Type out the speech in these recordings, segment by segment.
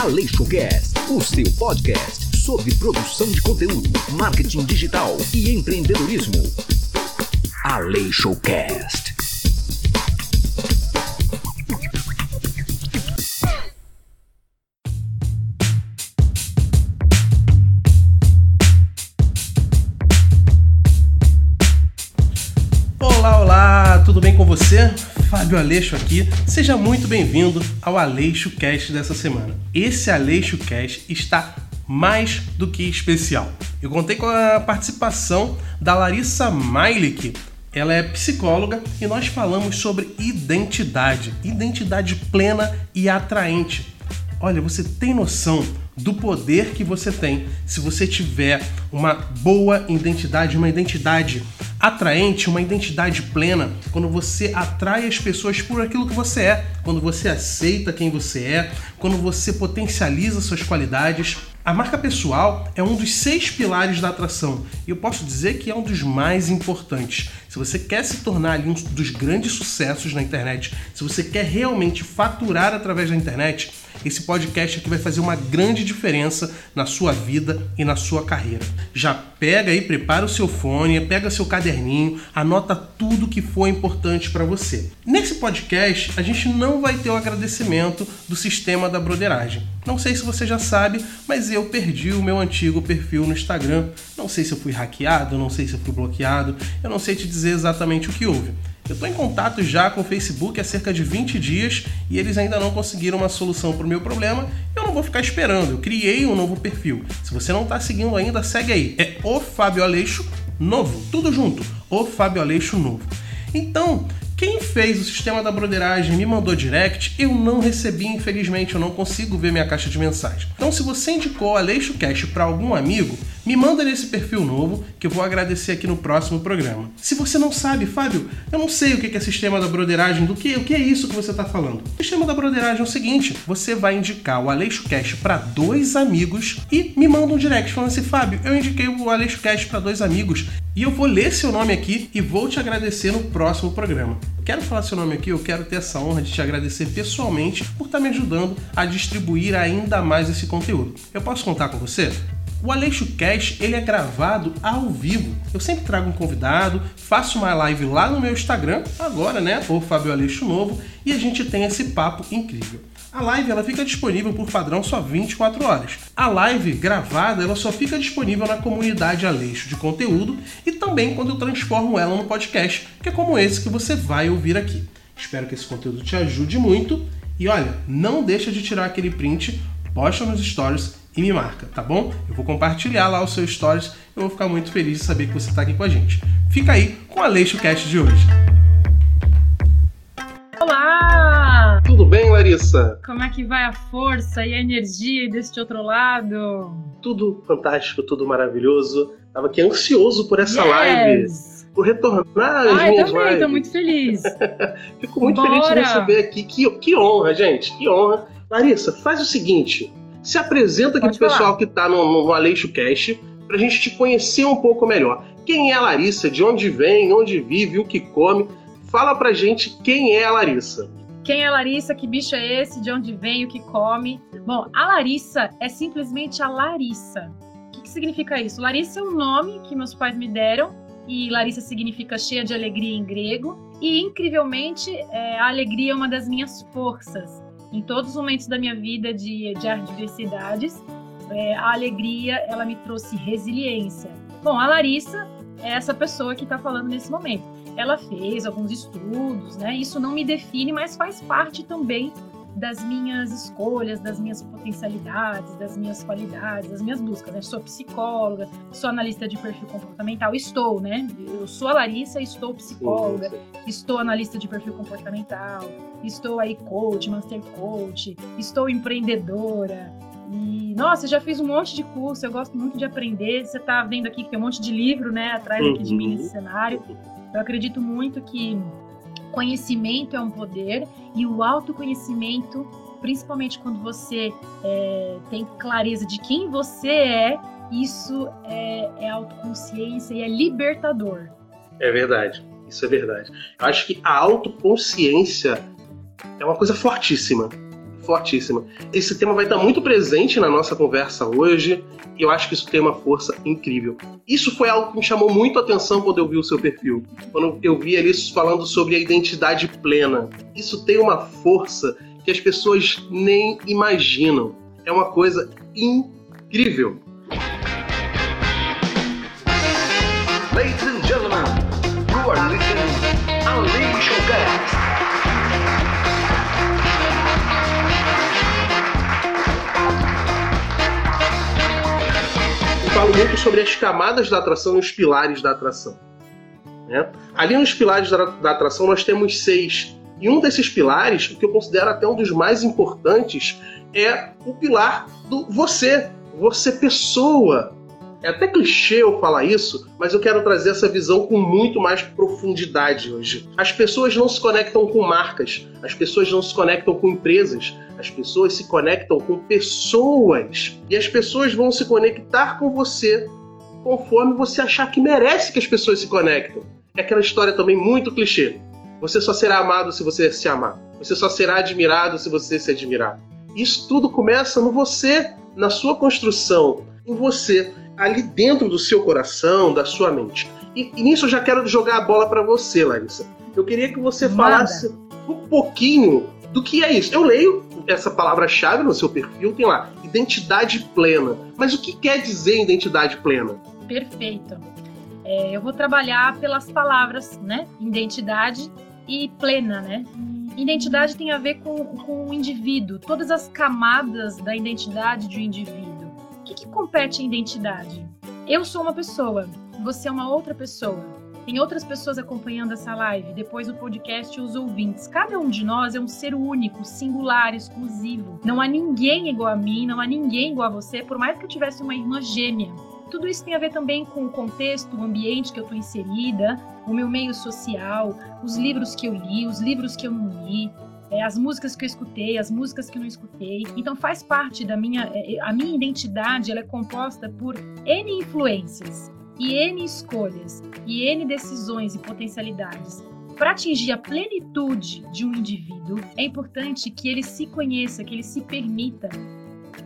AleixoCast, o seu podcast sobre produção de conteúdo, marketing digital e empreendedorismo. AleixoCast. Olá, olá, tudo bem com você? Fábio Aleixo aqui. Seja muito bem-vindo ao Aleixo Cast dessa semana. Esse Aleixo Cast está mais do que especial. Eu contei com a participação da Larissa Mailik. Ela é psicóloga e nós falamos sobre identidade, identidade plena e atraente. Olha, você tem noção do poder que você tem se você tiver uma boa identidade, uma identidade atraente, uma identidade plena, quando você atrai as pessoas por aquilo que você é, quando você aceita quem você é, quando você potencializa suas qualidades. A marca pessoal é um dos seis pilares da atração e eu posso dizer que é um dos mais importantes. Se você quer se tornar um dos grandes sucessos na internet, se você quer realmente faturar através da internet, esse podcast aqui vai fazer uma grande diferença na sua vida e na sua carreira. Já pega aí, prepara o seu fone, pega seu caderninho, anota tudo que for importante para você. Nesse podcast, a gente não vai ter o agradecimento do sistema da broderagem. Não sei se você já sabe, mas eu perdi o meu antigo perfil no Instagram. Não sei se eu fui hackeado, não sei se eu fui bloqueado, eu não sei te dizer exatamente o que houve. Eu estou em contato já com o Facebook há cerca de 20 dias e eles ainda não conseguiram uma solução para o meu problema. Eu não vou ficar esperando, eu criei um novo perfil. Se você não está seguindo ainda, segue aí. É o Fábio Aleixo Novo, tudo junto. O Fábio Aleixo Novo. Então, quem fez o sistema da broderagem me mandou direct, eu não recebi, infelizmente, eu não consigo ver minha caixa de mensagem. Então, se você indicou a Leixo Cash para algum amigo, me manda nesse perfil novo que eu vou agradecer aqui no próximo programa. Se você não sabe, Fábio, eu não sei o que é sistema da broderagem, do que, o que é isso que você está falando. O sistema da broderagem é o seguinte: você vai indicar o Aleixo Cash para dois amigos e me manda um direct falando assim, Fábio, eu indiquei o Aleixo Cash para dois amigos e eu vou ler seu nome aqui e vou te agradecer no próximo programa. Quero falar seu nome aqui, eu quero ter essa honra de te agradecer pessoalmente por estar me ajudando a distribuir ainda mais esse conteúdo. Eu posso contar com você? O Aleixo Cash ele é gravado ao vivo. Eu sempre trago um convidado, faço uma live lá no meu Instagram, agora, né? O Fábio Aleixo Novo, e a gente tem esse papo incrível. A live ela fica disponível por padrão só 24 horas. A live gravada ela só fica disponível na comunidade Aleixo de conteúdo e também quando eu transformo ela no podcast, que é como esse que você vai ouvir aqui. Espero que esse conteúdo te ajude muito e olha, não deixa de tirar aquele print, posta nos stories e me marca, tá bom? Eu vou compartilhar lá os seus stories, eu vou ficar muito feliz de saber que você está aqui com a gente. Fica aí com a Leixo Cast de hoje. Olá! Tudo bem, Larissa? Como é que vai a força e a energia deste outro lado? Tudo fantástico, tudo maravilhoso. Tava aqui ansioso por essa yes. live. Por retornar às ah, minhas eu também, lives. tô muito feliz. Fico muito Bora. feliz de receber aqui. Que, que honra, gente. Que honra. Larissa, faz o seguinte. Se apresenta aqui Pode pro falar. pessoal que tá no, no Aleixo Cast pra gente te conhecer um pouco melhor. Quem é a Larissa? De onde vem? Onde vive? O que come? Fala pra gente quem é a Larissa. Quem é a Larissa? Que bicho é esse? De onde vem? O que come? Bom, a Larissa é simplesmente a Larissa. O que, que significa isso? Larissa é um nome que meus pais me deram e Larissa significa cheia de alegria em grego. E incrivelmente, é, a alegria é uma das minhas forças. Em todos os momentos da minha vida de, de adversidades, é, a alegria ela me trouxe resiliência. Bom, a Larissa é essa pessoa que está falando nesse momento. Ela fez alguns estudos, né? Isso não me define, mas faz parte também das minhas escolhas, das minhas potencialidades, das minhas qualidades, das minhas buscas. Né? Sou psicóloga, sou analista de perfil comportamental, estou, né? Eu sou a Larissa, estou psicóloga, estou analista de perfil comportamental, estou aí coach, master coach, estou empreendedora. E, nossa, já fiz um monte de curso, eu gosto muito de aprender. Você tá vendo aqui que tem um monte de livro, né, atrás aqui de mim Uhum. nesse cenário. Eu acredito muito que conhecimento é um poder e o autoconhecimento, principalmente quando você é, tem clareza de quem você é, isso é, é autoconsciência e é libertador. É verdade. Isso é verdade. Eu acho que a autoconsciência é uma coisa fortíssima. Fortíssima. Esse tema vai estar muito presente na nossa conversa hoje e eu acho que isso tem uma força incrível. Isso foi algo que me chamou muito a atenção quando eu vi o seu perfil. Quando eu vi ali falando sobre a identidade plena. Isso tem uma força que as pessoas nem imaginam. É uma coisa incrível. Falo muito sobre as camadas da atração e os pilares da atração. Né? Ali nos pilares da, da atração nós temos seis. E um desses pilares, que eu considero até um dos mais importantes, é o pilar do você. Você pessoa. É até clichê eu falar isso, mas eu quero trazer essa visão com muito mais profundidade hoje. As pessoas não se conectam com marcas, as pessoas não se conectam com empresas, as pessoas se conectam com pessoas. E as pessoas vão se conectar com você conforme você achar que merece que as pessoas se conectem. É aquela história também muito clichê. Você só será amado se você se amar. Você só será admirado se você se admirar. Isso tudo começa no você, na sua construção, em você, ali dentro do seu coração, da sua mente. E, e nisso eu já quero jogar a bola para você, Larissa. Eu queria que você falasse um pouquinho do que é isso. Eu leio essa palavra-chave no seu perfil, tem lá, identidade plena. Mas o que quer dizer identidade plena? Perfeito. É, eu vou trabalhar pelas palavras, né? Identidade e plena, né? Identidade tem a ver com, com o indivíduo, todas as camadas da identidade de um indivíduo. Que, que compete a identidade? Eu sou uma pessoa, você é uma outra pessoa. Tem outras pessoas acompanhando essa live, depois o podcast e os ouvintes. Cada um de nós é um ser único, singular, exclusivo. Não há ninguém igual a mim, não há ninguém igual a você, por mais que eu tivesse uma irmã gêmea. Tudo isso tem a ver também com o contexto, o ambiente que eu estou inserida, o meu meio social, os livros que eu li, os livros que eu não li, é, as músicas que eu escutei, as músicas que não escutei. Então faz parte da minha, é, é, a minha identidade, ela é composta por N influências e N escolhas e N decisões e potencialidades. Para atingir a plenitude de um indivíduo, é importante que ele se conheça, que ele se permita,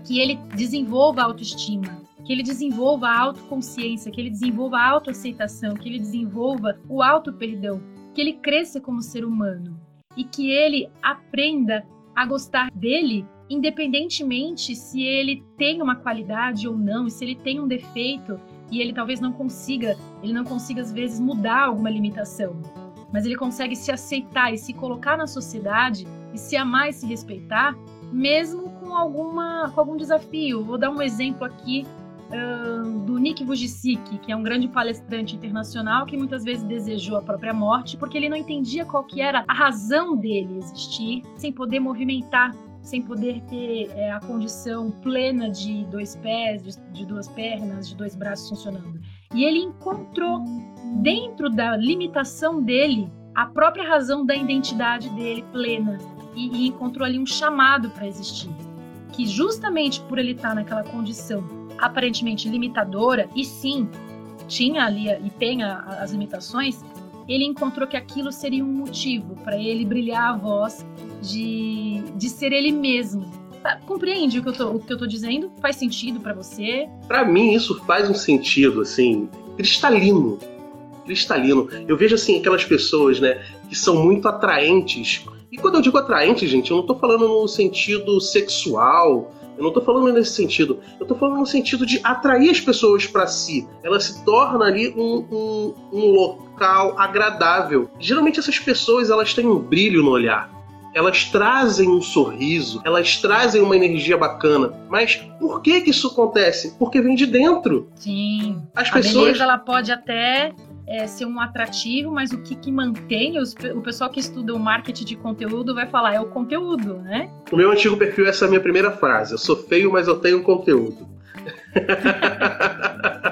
que ele desenvolva a autoestima, que ele desenvolva a autoconsciência, que ele desenvolva a autoaceitação, que ele desenvolva o auto-perdão, que ele cresça como ser humano e que ele aprenda a gostar dele, independentemente se ele tem uma qualidade ou não, se ele tem um defeito e ele talvez não consiga, ele não consiga às vezes mudar alguma limitação, mas ele consegue se aceitar e se colocar na sociedade e se amar e se respeitar, mesmo com alguma com algum desafio. Vou dar um exemplo aqui do Nick Vujicic, que é um grande palestrante internacional que muitas vezes desejou a própria morte porque ele não entendia qual que era a razão dele existir sem poder movimentar, sem poder ter é, a condição plena de dois pés, de, de duas pernas, de dois braços funcionando. E ele encontrou dentro da limitação dele a própria razão da identidade dele plena e, e encontrou ali um chamado para existir, que justamente por ele estar naquela condição aparentemente limitadora, e sim, tinha ali e tem a, as limitações, ele encontrou que aquilo seria um motivo para ele brilhar a voz de, de ser ele mesmo. Tá, compreende o que eu tô, o que eu tô dizendo? Faz sentido para você? Para mim, isso faz um sentido, assim, cristalino. Cristalino. Eu vejo, assim, aquelas pessoas, né, que são muito atraentes. E quando eu digo atraente, gente, eu não tô falando no sentido sexual, eu não estou falando nesse sentido. Eu estou falando no sentido de atrair as pessoas para si. Ela se torna ali um, um, um local agradável. Geralmente essas pessoas elas têm um brilho no olhar elas trazem um sorriso, elas trazem uma energia bacana. Mas por que que isso acontece? Porque vem de dentro. Sim. As a pessoas beleza, ela pode até é, ser um atrativo, mas o que, que mantém, os, o pessoal que estuda o marketing de conteúdo vai falar, é o conteúdo, né? No meu antigo perfil, essa é a minha primeira frase. Eu sou feio, mas eu tenho conteúdo.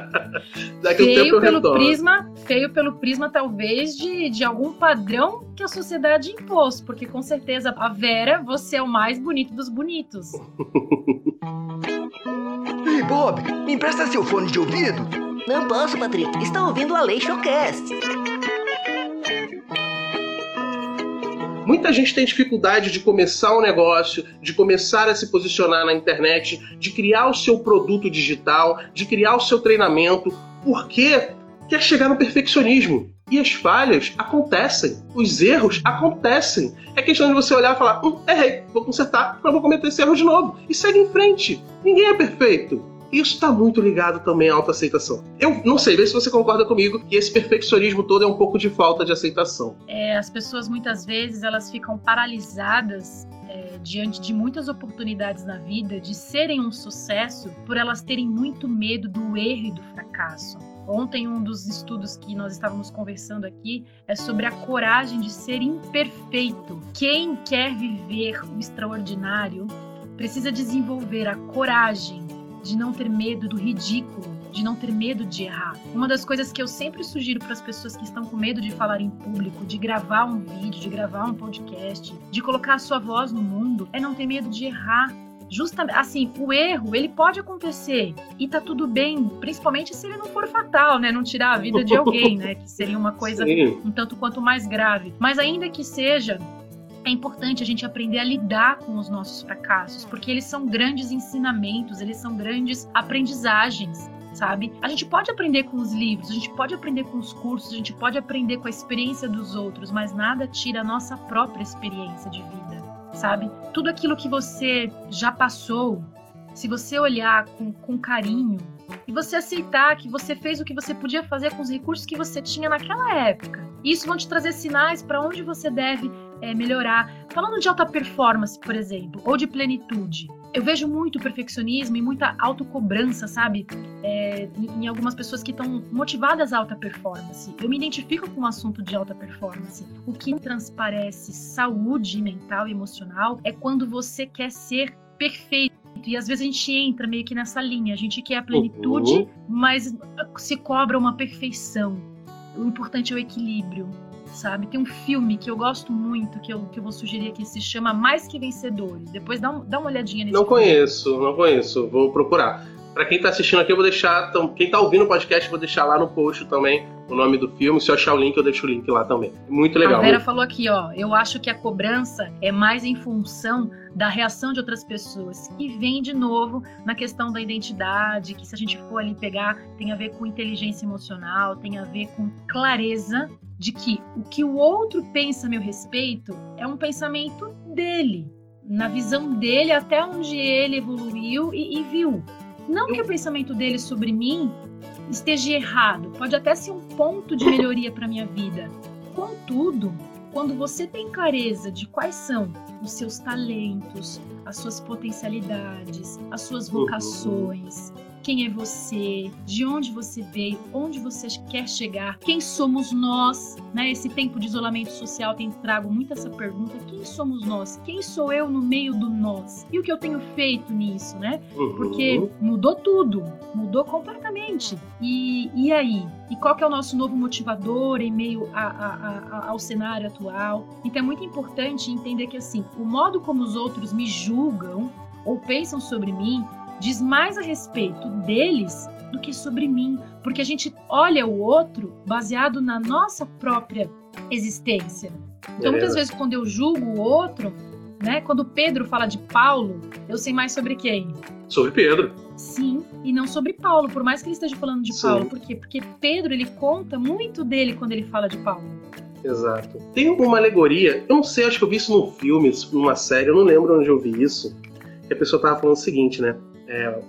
Daqui feio tempo pelo retorno. prisma, feio pelo prisma talvez de, de algum padrão que a sociedade impôs, porque com certeza a Vera, você é o mais bonito dos bonitos. Ei, Bob, me empresta seu fone de ouvido? Não posso, Patrick. Está ouvindo a Lei Showcast. Muita gente tem dificuldade de começar um negócio, de começar a se posicionar na internet, de criar o seu produto digital, de criar o seu treinamento, porque quer chegar no perfeccionismo. E as falhas acontecem, os erros acontecem. É questão de você olhar e falar: hum, errei, vou consertar, não vou cometer esse erro de novo. E segue em frente. Ninguém é perfeito. Isso está muito ligado também à autoaceitação. Eu não sei, vê se você concorda comigo que esse perfeccionismo todo é um pouco de falta de aceitação. É, as pessoas muitas vezes elas ficam paralisadas é, diante de muitas oportunidades na vida de serem um sucesso por elas terem muito medo do erro e do fracasso. Ontem, um dos estudos que nós estávamos conversando aqui é sobre a coragem de ser imperfeito. Quem quer viver o extraordinário precisa desenvolver a coragem de não ter medo do ridículo, de não ter medo de errar. Uma das coisas que eu sempre sugiro para as pessoas que estão com medo de falar em público, de gravar um vídeo, de gravar um podcast, de colocar a sua voz no mundo, é não ter medo de errar. Justamente, assim, o erro, ele pode acontecer e tá tudo bem, principalmente se ele não for fatal, né? Não tirar a vida de alguém, né? Que seria uma coisa Sim. um tanto quanto mais grave. Mas ainda que seja, é importante a gente aprender a lidar com os nossos fracassos, porque eles são grandes ensinamentos, eles são grandes aprendizagens. Sabe? A gente pode aprender com os livros, a gente pode aprender com os cursos, a gente pode aprender com a experiência dos outros, mas nada tira a nossa própria experiência de vida, sabe? Tudo aquilo que você já passou, se você olhar com, com carinho e você aceitar que você fez o que você podia fazer com os recursos que você tinha naquela época, isso vão te trazer sinais para onde você deve é, melhorar. Falando de alta performance, por exemplo, ou de plenitude, eu vejo muito perfeccionismo e muita autocobrança, sabe? É, em, em algumas pessoas que estão motivadas à alta performance. Eu me identifico com o assunto de alta performance. O que transparece saúde mental e emocional é quando você quer ser perfeito. E às vezes a gente entra meio que nessa linha. A gente quer a plenitude, uhum. mas se cobra uma perfeição. O importante é o equilíbrio sabe? Tem um filme que eu gosto muito, que eu, que eu vou sugerir aqui, se chama Mais Que Vencedores. Depois dá, um, dá uma olhadinha nesse Não filme. conheço, não conheço. Vou procurar. Para quem tá assistindo aqui, eu vou deixar. Quem tá ouvindo o podcast, eu vou deixar lá no post também o nome do filme. Se eu achar o link, eu deixo o link lá também. Muito legal. A Vera falou aqui, ó. Eu acho que a cobrança é mais em função da reação de outras pessoas. E vem de novo na questão da identidade, que se a gente for ali pegar, tem a ver com inteligência emocional, tem a ver com clareza de que o que o outro pensa a meu respeito é um pensamento dele, na visão dele, até onde ele evoluiu e, e viu. Não que o pensamento dele sobre mim esteja errado, pode até ser um ponto de melhoria para minha vida. Contudo, quando você tem clareza de quais são os seus talentos, as suas potencialidades, as suas uhum. Quem é você, de onde você veio, onde você quer chegar, quem somos nós, né? Esse tempo de isolamento social tem trago muito essa pergunta: quem somos nós? Quem sou eu no meio do nós? E o que eu tenho feito nisso, né? Uhum. Porque mudou tudo, mudou completamente. E, e aí? E qual que é o nosso novo motivador em meio a, a, a, ao cenário atual? Então é muito importante entender que assim, o modo como os outros me julgam ou pensam sobre mim diz mais a respeito deles do que sobre mim, porque a gente olha o outro baseado na nossa própria existência. Então, muitas vezes, quando eu julgo o outro, né, quando Pedro fala de Paulo, eu sei mais sobre quem? Sobre Pedro. Sim, e não sobre Paulo, por mais que ele esteja falando de Sim. Paulo. Por quê? Porque Pedro, ele conta muito dele quando ele fala de Paulo. Exato. Tem uma alegoria, eu não sei, acho que eu vi isso num filme, numa série, eu não lembro onde eu vi isso, que a pessoa tava falando o seguinte, né? É,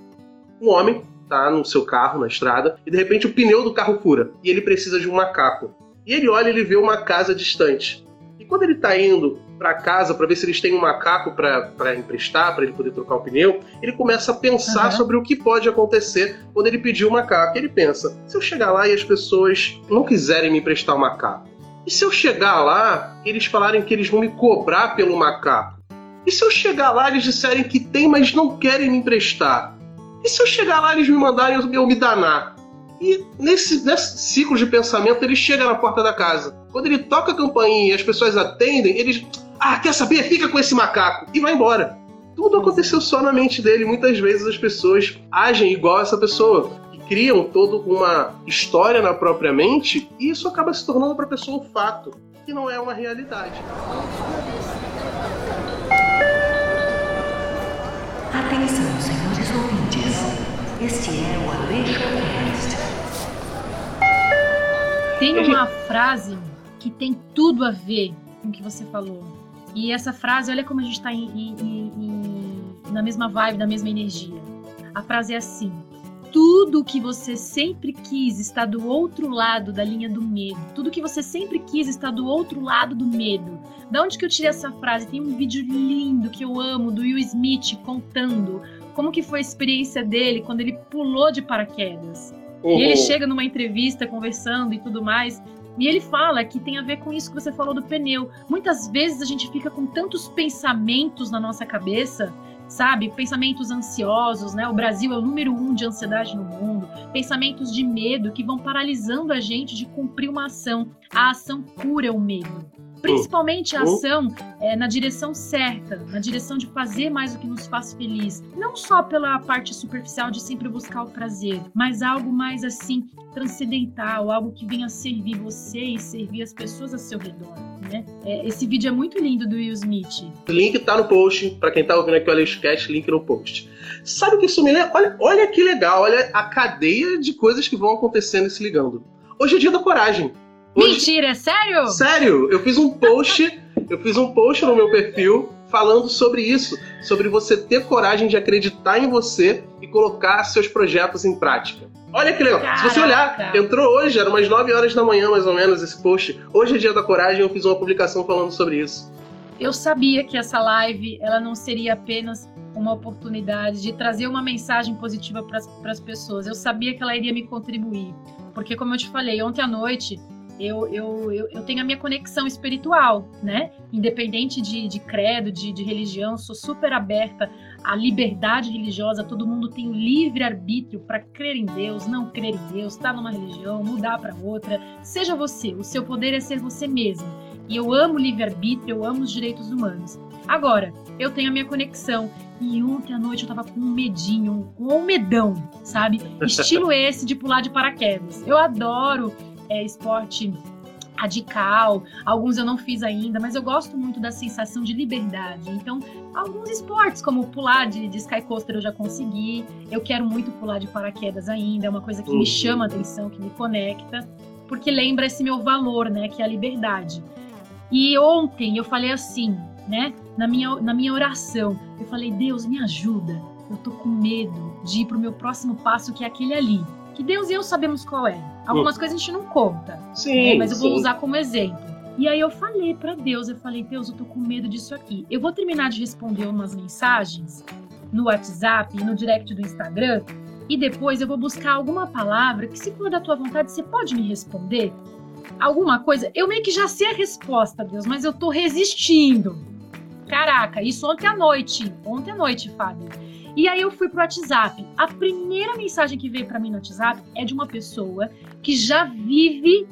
um homem tá no seu carro, na estrada, e de repente o pneu do carro fura. E ele precisa de um macaco. E ele olha e ele vê uma casa distante. E quando ele tá indo para casa para ver se eles têm um macaco para emprestar, para ele poder trocar o pneu, ele começa a pensar uhum. sobre o que pode acontecer quando ele pedir o macaco. Ele pensa: se eu chegar lá e as pessoas não quiserem me emprestar o macaco? E se eu chegar lá eles falarem que eles vão me cobrar pelo macaco? E se eu chegar lá e eles disserem que tem, mas não querem me emprestar? E se eu chegar lá e eles me mandarem eu me danar? E nesse, nesse ciclo de pensamento, ele chega na porta da casa. Quando ele toca a campainha e as pessoas atendem, eles. Ah, quer saber? Fica com esse macaco! E vai embora. Tudo aconteceu só na mente dele. Muitas vezes as pessoas agem igual essa pessoa. Criam toda uma história na própria mente e isso acaba se tornando para a pessoa um fato, que não é uma realidade. Senhores ouvintes. Este é o Aleixo Cast. Tem uma frase que tem tudo a ver com o que você falou. E essa frase, olha como a gente está na mesma vibe, na mesma energia. A frase é assim: tudo que você sempre quis está do outro lado da linha do medo. Tudo que você sempre quis está do outro lado do medo. Da onde que eu tirei essa frase? Tem um vídeo lindo que eu amo do Will Smith contando como que foi a experiência dele quando ele pulou de paraquedas. Uhum. E ele chega numa entrevista conversando e tudo mais, e ele fala que tem a ver com isso que você falou do pneu. Muitas vezes a gente fica com tantos pensamentos na nossa cabeça sabe? Pensamentos ansiosos, né? O Brasil é o número um de ansiedade no mundo. Pensamentos de medo que vão paralisando a gente de cumprir uma ação. A ação cura o medo. Principalmente a ação é, na direção certa, na direção de fazer mais o que nos faz feliz. Não só pela parte superficial de sempre buscar o prazer, mas algo mais assim transcendental, algo que venha servir você e servir as pessoas ao seu redor. Né? É, esse vídeo é muito lindo do Will Smith. O link tá no post, para quem tá ouvindo aqui o Aleixocast, link no post. Sabe o que isso me lembra? Olha, olha que legal, olha a cadeia de coisas que vão acontecendo e se ligando. Hoje é dia da coragem. Hoje... Mentira, é sério? Sério, eu fiz um post, eu fiz um post no meu perfil falando sobre isso, sobre você ter coragem de acreditar em você e colocar seus projetos em prática. Olha que legal. Caraca. Se você olhar, entrou hoje, era umas 9 horas da manhã mais ou menos esse post. Hoje é dia da coragem, eu fiz uma publicação falando sobre isso. Eu sabia que essa live, ela não seria apenas uma oportunidade de trazer uma mensagem positiva para as pessoas. Eu sabia que ela iria me contribuir. Porque, como eu te falei, ontem à noite eu, eu, eu, eu, tenho a minha conexão espiritual, né? Independente de, de credo, de, de religião, sou super aberta à liberdade religiosa. Todo mundo tem o livre arbítrio para crer em Deus, não crer em Deus, estar tá numa religião, mudar para outra. Seja você, o seu poder é ser você mesmo. E eu amo o livre arbítrio, eu amo os direitos humanos. Agora, eu tenho a minha conexão. E ontem à noite eu tava com um medinho, com um medão, sabe? Estilo esse de pular de paraquedas. Eu adoro é, esporte radical, alguns eu não fiz ainda, mas eu gosto muito da sensação de liberdade. Então, alguns esportes, como pular de, de sky coaster, eu já consegui. Eu quero muito pular de paraquedas ainda, é uma coisa que uhum. me chama a atenção, que me conecta, porque lembra esse meu valor, né, que é a liberdade. E ontem eu falei assim, né, na minha, na minha oração, eu falei: Deus, me ajuda. Eu tô com medo de ir pro meu próximo passo, que é aquele ali que Deus e eu sabemos qual é. Algumas hum. coisas a gente não conta. Sim. Né? Mas eu vou sim. usar como exemplo. E aí eu falei para Deus, eu falei, Deus, eu tô com medo disso aqui. Eu vou terminar de responder umas mensagens no WhatsApp e no direct do Instagram. E depois eu vou buscar alguma palavra que, se for da tua vontade, você pode me responder? Alguma coisa? Eu meio que já sei a resposta, Deus, mas eu tô resistindo. Caraca, isso ontem à noite. Ontem à noite, Fábio. E aí eu fui pro WhatsApp. A primeira mensagem que veio para mim no WhatsApp é de uma pessoa que já vive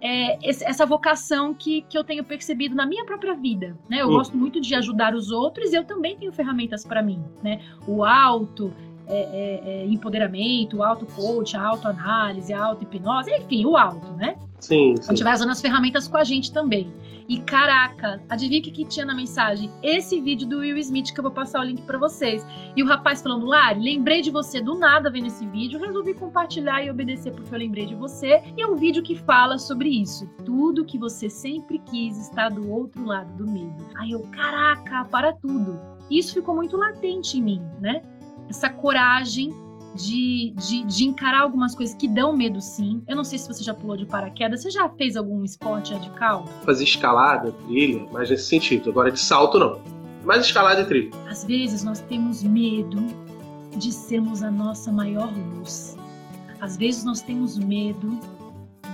é, essa vocação que, que eu tenho percebido na minha própria vida, né? Eu hum. gosto muito de ajudar os outros e eu também tenho ferramentas para mim, né? O auto é, é, é, empoderamento, auto-coach, auto-análise, auto-hipnose, enfim, o auto, né? Sim, sim. A gente vai usando as ferramentas com a gente também. E caraca, adivinha o que, que tinha na mensagem? Esse vídeo do Will Smith que eu vou passar o link para vocês. E o rapaz falando, Lari, lembrei de você do nada vendo esse vídeo, resolvi compartilhar e obedecer porque eu lembrei de você. E é um vídeo que fala sobre isso. Tudo que você sempre quis está do outro lado do medo. Aí eu, caraca, para tudo. Isso ficou muito latente em mim, né? Essa coragem de, de, de, encarar algumas coisas que dão medo, sim. Eu não sei se você já pulou de paraquedas. Você já fez algum esporte radical? Fazer escalada, trilha, mas nesse sentido. Agora de salto, não. Mais escalada e trilha. Às vezes nós temos medo de sermos a nossa maior luz. Às vezes nós temos medo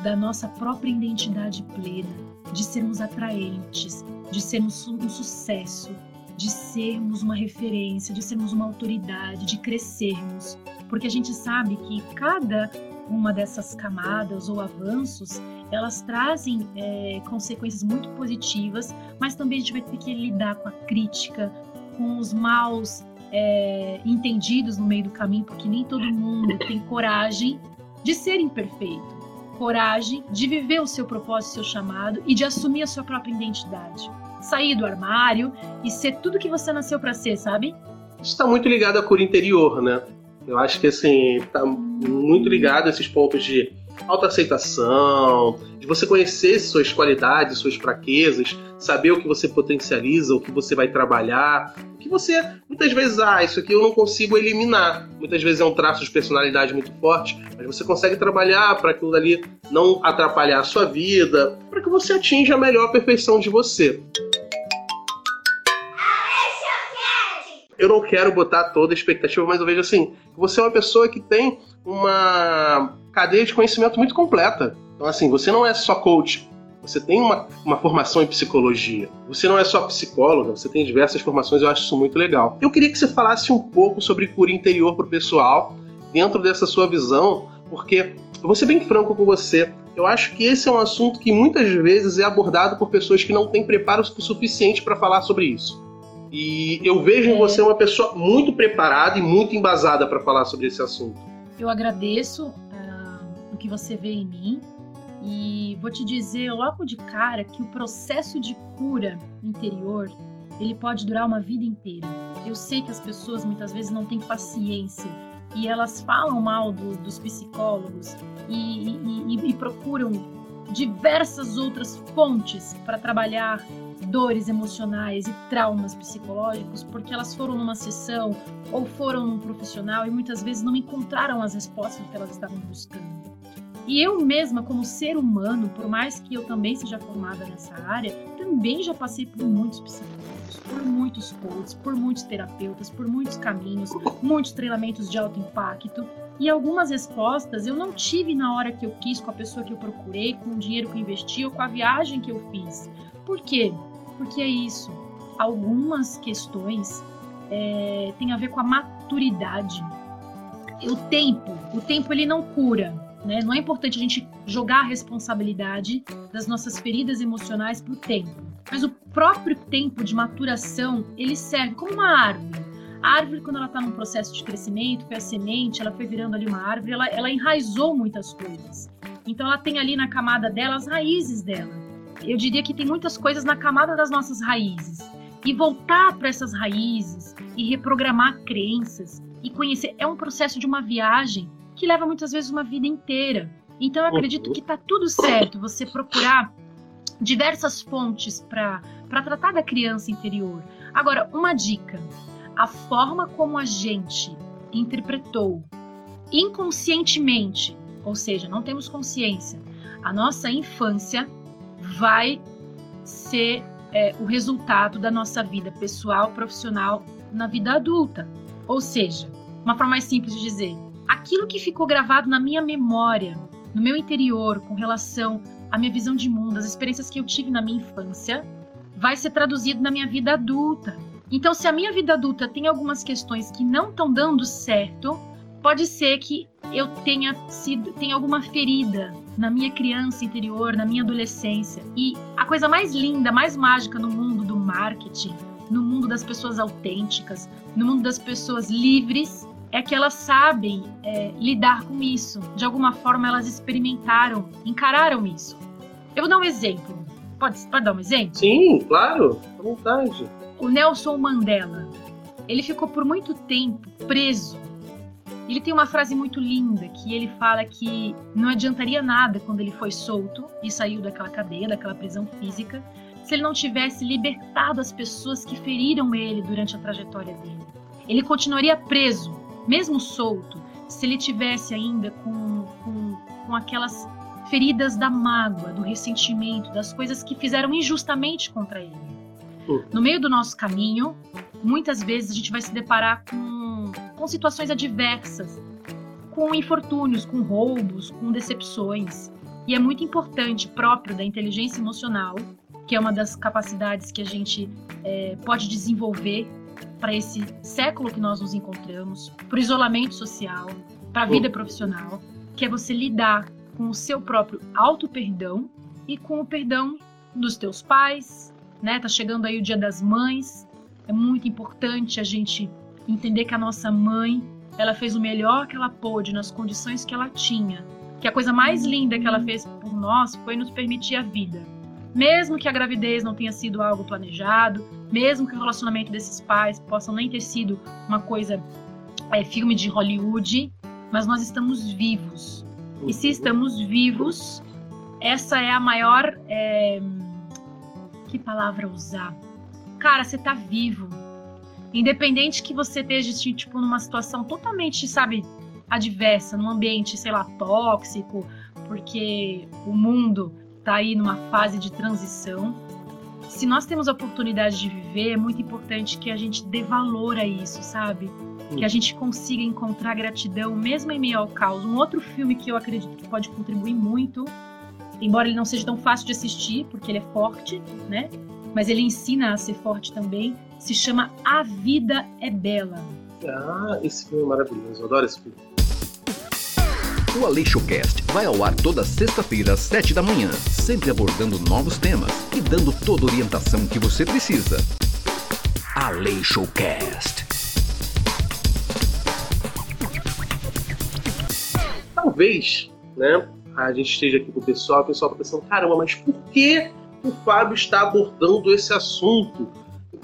da nossa própria identidade plena, de sermos atraentes, de sermos um sucesso, de sermos uma referência, de sermos uma autoridade, de crescermos, porque a gente sabe que cada uma dessas camadas ou avanços elas trazem é, consequências muito positivas, mas também a gente vai ter que lidar com a crítica, com os maus é, entendidos no meio do caminho, porque nem todo mundo tem coragem de ser imperfeito, coragem de viver o seu propósito, o seu chamado e de assumir a sua própria identidade sair do armário e ser tudo que você nasceu para ser, sabe? Está muito ligado à cura interior, né? Eu acho que assim, está muito ligado a esses pontos de autoaceitação, de você conhecer suas qualidades, suas fraquezas, saber o que você potencializa, o que você vai trabalhar, o que você muitas vezes, ah, isso aqui eu não consigo eliminar. Muitas vezes é um traço de personalidade muito forte, mas você consegue trabalhar para aquilo dali não atrapalhar a sua vida, para que você atinja a melhor perfeição de você. Eu não quero botar toda a expectativa, mas eu vejo assim, você é uma pessoa que tem uma cadeia de conhecimento muito completa. Então, assim, você não é só coach, você tem uma, uma formação em psicologia. Você não é só psicóloga, você tem diversas formações, eu acho isso muito legal. Eu queria que você falasse um pouco sobre cura interior para o pessoal, dentro dessa sua visão, porque eu vou ser bem franco com você. Eu acho que esse é um assunto que muitas vezes é abordado por pessoas que não têm preparo suficiente para falar sobre isso. E eu vejo em é. você uma pessoa muito preparada e muito embasada para falar sobre esse assunto. Eu agradeço uh, o que você vê em mim e vou te dizer logo de cara que o processo de cura interior ele pode durar uma vida inteira. Eu sei que as pessoas muitas vezes não têm paciência e elas falam mal do, dos psicólogos e, e, e, e procuram diversas outras fontes para trabalhar dores emocionais e traumas psicológicos porque elas foram numa sessão ou foram num profissional e muitas vezes não encontraram as respostas que elas estavam buscando. E eu mesma, como ser humano, por mais que eu também seja formada nessa área, também já passei por muitos psicólogos, por muitos coaches, por muitos terapeutas, por muitos caminhos, muitos treinamentos de alto impacto. E algumas respostas eu não tive na hora que eu quis, com a pessoa que eu procurei, com o dinheiro que eu investi ou com a viagem que eu fiz. Por quê? Porque é isso. Algumas questões é, têm a ver com a maturidade. O tempo, o tempo ele não cura. Né? Não é importante a gente jogar a responsabilidade das nossas feridas emocionais para o tempo. Mas o próprio tempo de maturação, ele serve como uma árvore. A árvore, quando ela está num processo de crescimento, foi a semente, ela foi virando ali uma árvore, ela, ela enraizou muitas coisas. Então ela tem ali na camada dela as raízes dela eu diria que tem muitas coisas na camada das nossas raízes. E voltar para essas raízes e reprogramar crenças e conhecer é um processo de uma viagem que leva muitas vezes uma vida inteira. Então eu acredito que está tudo certo você procurar diversas fontes para tratar da criança interior. Agora, uma dica: a forma como a gente interpretou inconscientemente, ou seja, não temos consciência, a nossa infância vai ser é, o resultado da nossa vida pessoal, profissional, na vida adulta. Ou seja, uma forma mais simples de dizer, aquilo que ficou gravado na minha memória, no meu interior, com relação à minha visão de mundo, as experiências que eu tive na minha infância, vai ser traduzido na minha vida adulta. Então, se a minha vida adulta tem algumas questões que não estão dando certo, pode ser que eu tenha sido tenha alguma ferida na minha criança interior, na minha adolescência. E a coisa mais linda, mais mágica no mundo do marketing, no mundo das pessoas autênticas, no mundo das pessoas livres, é que elas sabem é, lidar com isso. De alguma forma, elas experimentaram, encararam isso. Eu vou dar um exemplo. Pode, pode dar um exemplo? Sim, claro, à vontade. O Nelson Mandela, ele ficou por muito tempo preso ele tem uma frase muito linda que ele fala que não adiantaria nada quando ele foi solto e saiu daquela cadeia, daquela prisão física, se ele não tivesse libertado as pessoas que feriram ele durante a trajetória dele. Ele continuaria preso, mesmo solto, se ele tivesse ainda com, com, com aquelas feridas da mágoa, do ressentimento, das coisas que fizeram injustamente contra ele. Hum. No meio do nosso caminho, muitas vezes a gente vai se deparar com com situações adversas, com infortúnios, com roubos, com decepções. E é muito importante, próprio da inteligência emocional, que é uma das capacidades que a gente é, pode desenvolver para esse século que nós nos encontramos, para o isolamento social, para a vida profissional, que é você lidar com o seu próprio auto-perdão e com o perdão dos teus pais, né? Tá chegando aí o Dia das Mães. É muito importante a gente entender que a nossa mãe, ela fez o melhor que ela pôde nas condições que ela tinha. Que a coisa mais linda que ela fez por nós foi nos permitir a vida. mesmo que a gravidez não tenha sido algo planejado, mesmo que o relacionamento desses pais possa nem ter sido uma coisa é, filme de Hollywood, mas nós estamos vivos. E se estamos vivos, essa é a maior. É... Que palavra usar? Cara, você tá vivo. Independente que você esteja, tipo, numa situação totalmente, sabe, adversa, num ambiente, sei lá, tóxico, porque o mundo tá aí numa fase de transição. Se nós temos a oportunidade de viver, é muito importante que a gente dê valor a isso, sabe? Que a gente consiga encontrar gratidão, mesmo em meio ao caos. Um outro filme que eu acredito que pode contribuir muito, embora ele não seja tão fácil de assistir, porque ele é forte, né? Mas ele ensina a ser forte também. Se chama A Vida é Bela. Ah, esse filme é maravilhoso. Eu adoro esse filme. O AleixoCast vai ao ar toda sexta-feira às sete da manhã, sempre abordando novos temas e dando toda a orientação que você precisa. AleixoCast. Talvez, né, a gente esteja aqui com o pessoal, o pessoal tá pensando, caramba, mas por que o Fábio está abordando esse assunto?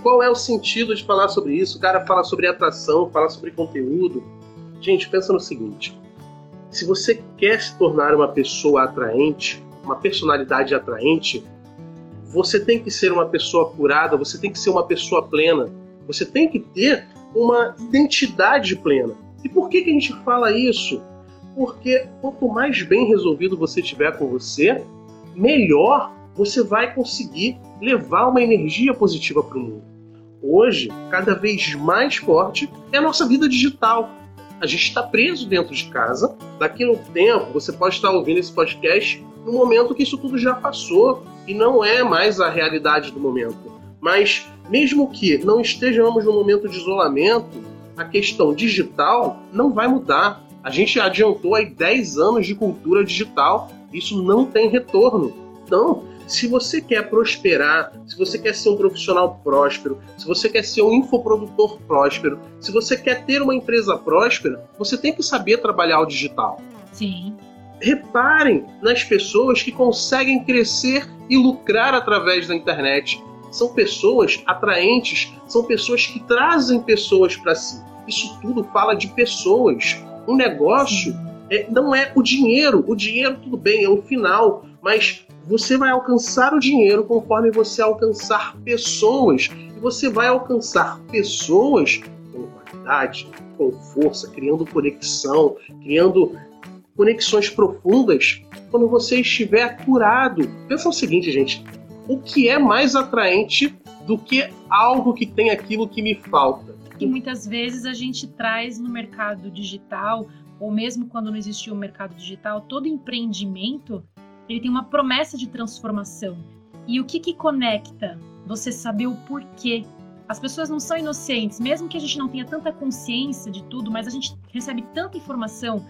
Qual é o sentido de falar sobre isso? O cara fala sobre atração, fala sobre conteúdo. Gente, pensa no seguinte: se você quer se tornar uma pessoa atraente, uma personalidade atraente, você tem que ser uma pessoa curada, você tem que ser uma pessoa plena, você tem que ter uma identidade plena. E por que, que a gente fala isso? Porque quanto mais bem resolvido você tiver com você, melhor você vai conseguir levar uma energia positiva para o mundo. Hoje, cada vez mais forte é a nossa vida digital a gente está preso dentro de casa. Daqui a um tempo, você pode estar ouvindo esse podcast no momento que isso tudo já passou e não é mais a realidade do momento. Mas, mesmo que não estejamos no momento de isolamento, a questão digital não vai mudar. A gente adiantou aí 10 anos de cultura digital, isso não tem retorno. Então, se você quer prosperar, se você quer ser um profissional próspero, se você quer ser um infoprodutor próspero, se você quer ter uma empresa próspera, você tem que saber trabalhar o digital. Sim. Reparem nas pessoas que conseguem crescer e lucrar através da internet. São pessoas atraentes, são pessoas que trazem pessoas para si. Isso tudo fala de pessoas. Um negócio é, não é o dinheiro. O dinheiro, tudo bem, é um final, mas você vai alcançar o dinheiro conforme você alcançar pessoas. E você vai alcançar pessoas com qualidade, com força, criando conexão, criando conexões profundas quando você estiver curado. Pensa o seguinte, gente: o que é mais atraente do que algo que tem aquilo que me falta? Que muitas vezes a gente traz no mercado digital, ou mesmo quando não existiu o mercado digital, todo empreendimento ele tem uma promessa de transformação. E o que que conecta? Você saber o porquê. As pessoas não são inocentes, mesmo que a gente não tenha tanta consciência de tudo, mas a gente recebe tanta informação,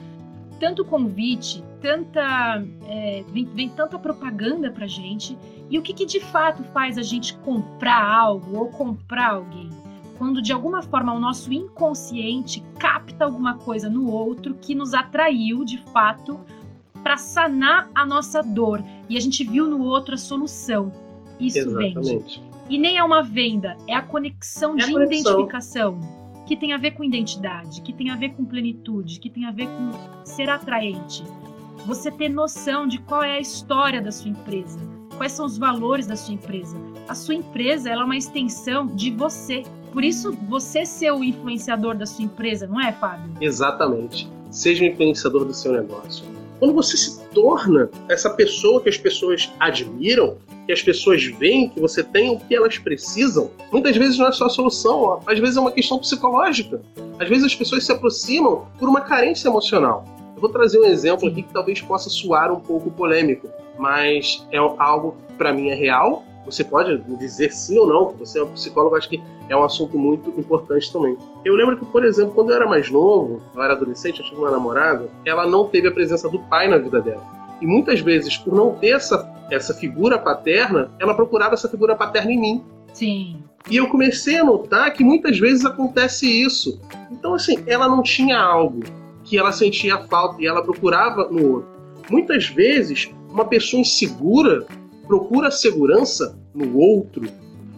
tanto convite, tanta é, vem, vem, tanta propaganda pra gente. E o que, que de fato faz a gente comprar algo ou comprar alguém? Quando de alguma forma o nosso inconsciente capta alguma coisa no outro que nos atraiu de fato para sanar a nossa dor e a gente viu no outro a solução. Isso Exatamente. vende. E nem é uma venda, é a conexão é de a conexão. identificação que tem a ver com identidade, que tem a ver com plenitude, que tem a ver com ser atraente. Você ter noção de qual é a história da sua empresa, quais são os valores da sua empresa. A sua empresa é uma extensão de você. Por isso, você ser o influenciador da sua empresa, não é, Fábio? Exatamente. Seja o influenciador do seu negócio. Quando você se torna essa pessoa que as pessoas admiram, que as pessoas veem que você tem o que elas precisam, muitas vezes não é só a solução, ó. às vezes é uma questão psicológica. Às vezes as pessoas se aproximam por uma carência emocional. Eu vou trazer um exemplo aqui que talvez possa soar um pouco polêmico, mas é algo que para mim é real você pode dizer sim ou não, você é um psicólogo, acho que é um assunto muito importante também. Eu lembro que, por exemplo, quando eu era mais novo, eu era adolescente, eu tive uma namorada, ela não teve a presença do pai na vida dela. E muitas vezes, por não ter essa, essa figura paterna, ela procurava essa figura paterna em mim. Sim. E eu comecei a notar que muitas vezes acontece isso. Então, assim, ela não tinha algo que ela sentia falta e ela procurava no outro. Muitas vezes, uma pessoa insegura procura segurança no outro.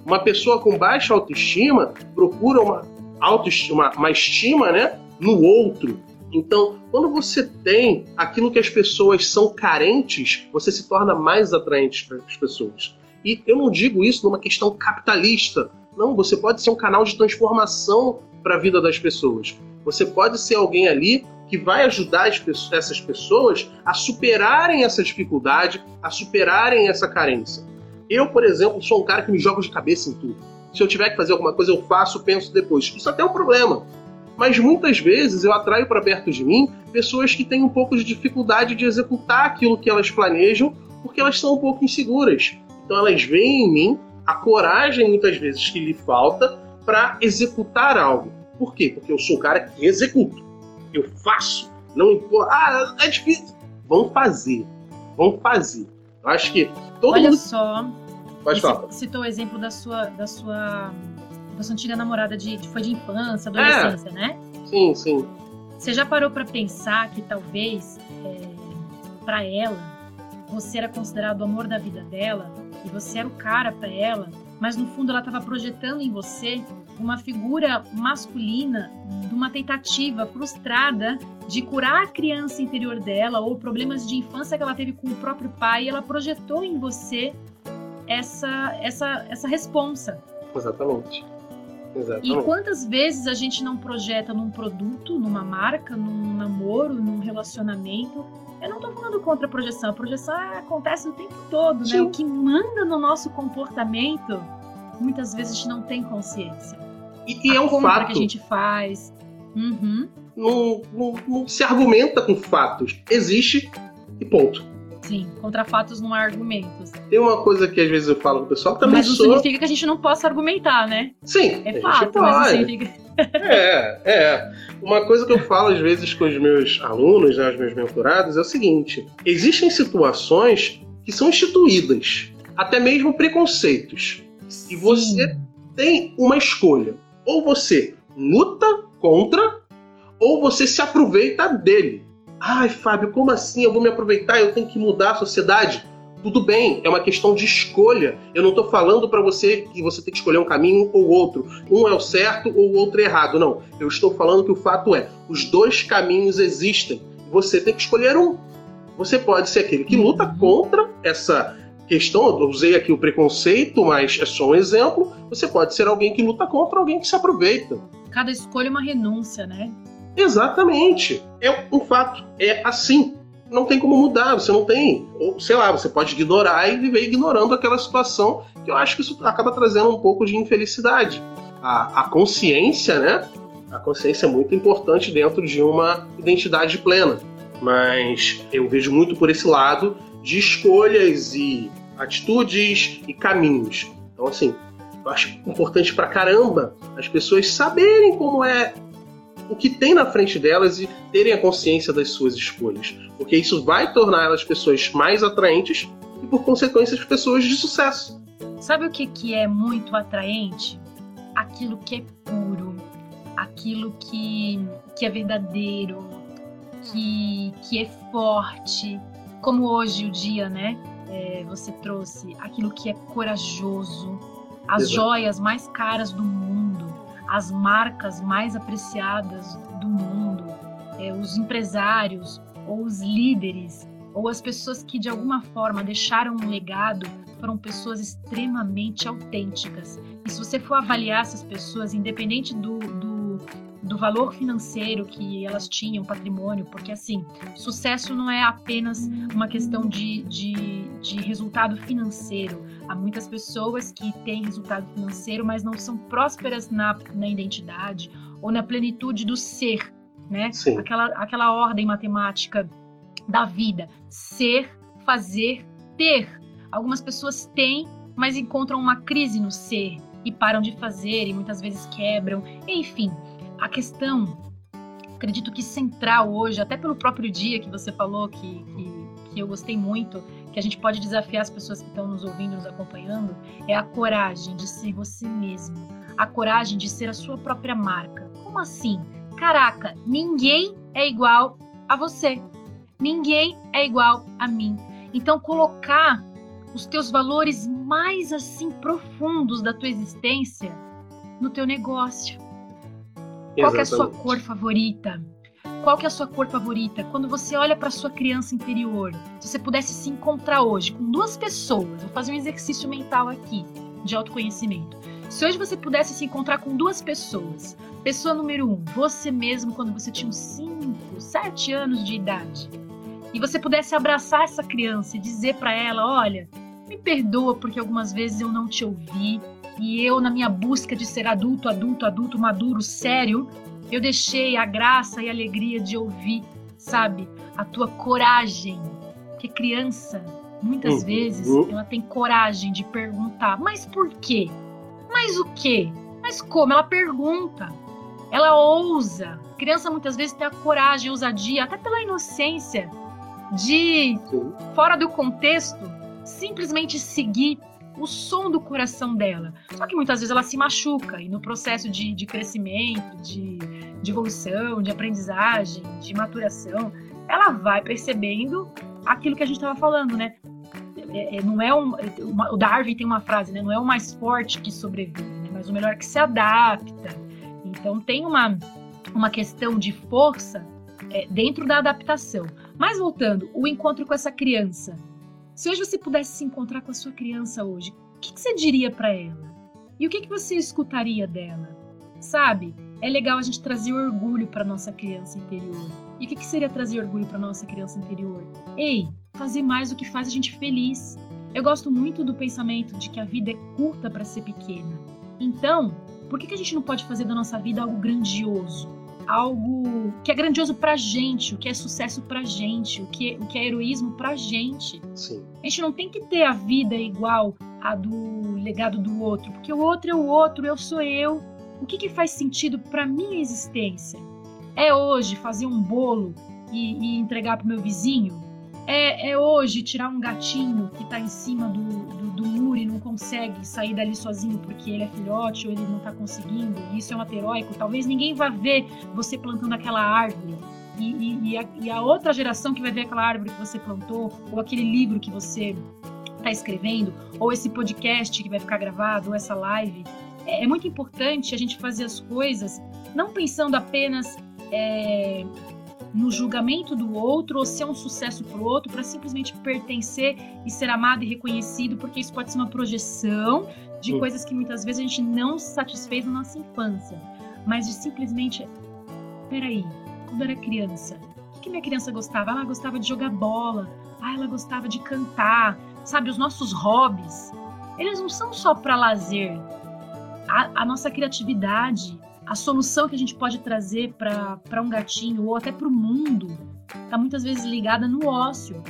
Uma pessoa com baixa autoestima procura uma autoestima, uma estima, né, no outro. Então, quando você tem aquilo que as pessoas são carentes, você se torna mais atraente para as pessoas. E eu não digo isso numa questão capitalista. Não, você pode ser um canal de transformação para a vida das pessoas. Você pode ser alguém ali que vai ajudar pessoas, essas pessoas a superarem essa dificuldade, a superarem essa carência. Eu, por exemplo, sou um cara que me joga de cabeça em tudo. Se eu tiver que fazer alguma coisa, eu faço, penso depois. Isso até é um problema. Mas muitas vezes eu atraio para perto de mim pessoas que têm um pouco de dificuldade de executar aquilo que elas planejam, porque elas são um pouco inseguras. Então elas veem em mim a coragem, muitas vezes, que lhe falta para executar algo. Por quê? Porque eu sou o cara que executo eu faço. Não importa. Ah, é difícil. Vamos fazer. Vamos fazer. Eu acho que todo Olha mundo. só. Pode você falar. citou o exemplo da sua, da sua, da sua antiga namorada de, de- foi de infância, adolescência, né? Sim, sim. Você já parou pra pensar que talvez é, para ela você era considerado o amor da vida dela e você era o cara pra ela, mas no fundo ela estava projetando em você uma figura masculina de uma tentativa frustrada de curar a criança interior dela ou problemas de infância que ela teve com o próprio pai, e ela projetou em você essa essa essa responsa. Exatamente. E Exatamente. quantas vezes a gente não projeta num produto, numa marca, num namoro, num relacionamento? Eu não tô falando contra a projeção, a projeção acontece o tempo todo, né? Sim. O que manda no nosso comportamento, muitas vezes a gente não tem consciência. E, e é um compra fato. que a gente faz. Uhum, Não, não- não se argumenta com fatos. Existe e ponto. sim, contra fatos não há argumentos. Tem uma coisa que às vezes eu falo pro pessoal, também Mas não sou. significa que a gente não possa argumentar, né? Sim, É fato, mas não pode. significa. É, é. Uma coisa que eu falo às vezes com os meus alunos, né, os meus mentorados, é o seguinte: existem situações que são instituídas, até mesmo preconceitos. E você tem uma escolha. Ou você luta contra, ou você se aproveita dele. Ai, Fábio, como assim? Eu vou me aproveitar, eu tenho que mudar a sociedade. Tudo bem, é uma questão de escolha. Eu não estou falando para você que você tem que escolher um caminho ou outro. Um é o certo ou o outro é errado. Não. Eu estou falando que o fato é: os dois caminhos existem. Você tem que escolher um. Você pode ser aquele que luta contra essa questão. Eu usei aqui o preconceito, mas é só um exemplo. Você pode ser alguém que luta contra alguém que se aproveita. Cada escolha é uma renúncia, né? Exatamente. É um fato. É assim. Não tem como mudar, você não tem. Ou, sei lá, você pode ignorar e viver ignorando aquela situação, que eu acho que isso acaba trazendo um pouco de infelicidade. A, a consciência, né? A consciência é muito importante dentro de uma identidade plena. Mas eu vejo muito por esse lado de escolhas e atitudes e caminhos. Então, assim, eu acho importante pra caramba as pessoas saberem como é o que tem na frente delas e terem a consciência das suas escolhas. Porque isso vai tornar elas pessoas mais atraentes e, por consequência, as pessoas de sucesso. Sabe o que, que é muito atraente? Aquilo que é puro, aquilo que, que é verdadeiro, que, que é forte. Como hoje o dia, né? É, você trouxe aquilo que é corajoso, as Exato. joias mais caras do mundo, as marcas mais apreciadas do mundo, é, os empresários ou os líderes ou as pessoas que de alguma forma deixaram um legado foram pessoas extremamente autênticas. E se você for avaliar essas pessoas, independente do, do, do valor financeiro que elas tinham, patrimônio, porque assim, sucesso não é apenas uma questão de, de, de resultado financeiro. Há muitas pessoas que têm resultado financeiro, mas não são prósperas na, na identidade ou na plenitude do ser, né? Sim. Aquela, aquela ordem matemática da vida: ser, fazer, ter. Algumas pessoas têm, mas encontram uma crise no ser e param de fazer e muitas vezes quebram. Enfim, a questão, acredito que central hoje, até pelo próprio dia que você falou, que, que, que eu gostei muito, que a gente pode desafiar as pessoas que estão nos ouvindo, nos acompanhando, é a coragem de ser você mesmo, a coragem de ser a sua própria marca. Como assim? Caraca, ninguém é igual a você. Ninguém é igual a mim. Então, colocar os teus valores mais assim profundos da tua existência no teu negócio. Qual é a sua cor favorita? Qual é a sua cor favorita? Quando você olha para sua criança interior, se você pudesse se encontrar hoje com duas pessoas, vou fazer um exercício mental aqui de autoconhecimento. Se hoje você pudesse se encontrar com duas pessoas, pessoa número um, você mesmo quando você tinha uns 5, 7 anos de idade, e você pudesse abraçar essa criança e dizer para ela, olha, me perdoa porque algumas vezes eu não te ouvi e eu na minha busca de ser adulto, adulto, adulto, maduro, sério, eu deixei a graça e a alegria de ouvir, sabe, a tua coragem. Que criança, muitas uhum. vezes, ela tem coragem de perguntar, mas por quê? Mas o quê? Mas como? Ela pergunta. Ela ousa. A criança muitas vezes tem a coragem, a ousadia, até pela inocência, de, fora do contexto, simplesmente seguir o som do coração dela. Só que muitas vezes ela se machuca e no processo de, de crescimento, de, de evolução, de aprendizagem, de maturação, ela vai percebendo aquilo que a gente estava falando, né? É, é, não é um, uma, o Darwin tem uma frase, né? Não é o mais forte que sobrevive, né? mas o melhor que se adapta. Então tem uma, uma questão de força é, dentro da adaptação. Mas voltando, o encontro com essa criança. Se hoje você pudesse se encontrar com a sua criança hoje, o que, que você diria para ela? E o que, que você escutaria dela? Sabe? É legal a gente trazer orgulho para nossa criança interior. E o que, que seria trazer orgulho para nossa criança interior? Ei, fazer mais o que faz a gente feliz. Eu gosto muito do pensamento de que a vida é curta para ser pequena. Então, por que, que a gente não pode fazer da nossa vida algo grandioso? Algo que é grandioso pra gente, o que é sucesso pra gente, o que é, o que é heroísmo pra gente. Sim. A gente não tem que ter a vida igual a do legado do outro, porque o outro é o outro, eu sou eu. O que, que faz sentido para minha existência? É hoje fazer um bolo e, e entregar pro meu vizinho? É, é hoje tirar um gatinho que está em cima do, do, do, muro e não consegue sair dali sozinho porque ele é filhote ou ele não está conseguindo, isso é um ato heróico. Talvez ninguém vá ver você plantando aquela árvore. E, e, e, a, e a outra geração que vai ver aquela árvore que você plantou, ou aquele livro que você está escrevendo, ou esse podcast que vai ficar gravado, ou essa live. É, é muito importante a gente fazer as coisas não pensando apenas é, no julgamento do outro ou ser um sucesso para o outro para simplesmente pertencer e ser amado e reconhecido, porque isso pode ser uma projeção de Sim. coisas que muitas vezes a gente não se satisfez na nossa infância, mas de simplesmente, peraí, quando era criança, o que minha criança gostava? Ela gostava de jogar bola, ah, ela gostava de cantar, sabe, os nossos hobbies, eles não são só para lazer. A, a nossa criatividade, a solução que a gente pode trazer para um gatinho ou até para o mundo está muitas vezes ligada no ócio.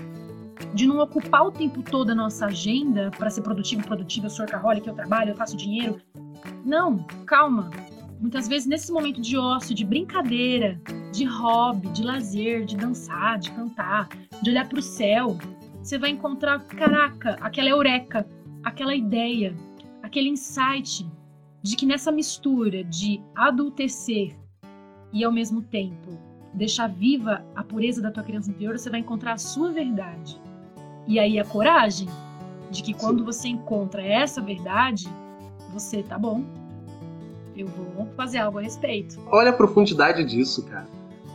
De não ocupar o tempo todo a nossa agenda para ser produtivo, produtivo, eu sou workaholic, eu trabalho, eu faço dinheiro. Não, calma. Muitas vezes nesse momento de ócio, de brincadeira, de hobby, de lazer, de dançar, de cantar, de olhar para o céu, você vai encontrar, caraca, aquela eureka, aquela ideia, aquele insight de que nessa mistura de adultecer e ao mesmo tempo deixar viva a pureza da tua criança interior, você vai encontrar a sua verdade. E aí a coragem de que quando Sim. você encontra essa verdade, você tá bom. Eu vou fazer algo a respeito. Olha a profundidade disso, cara.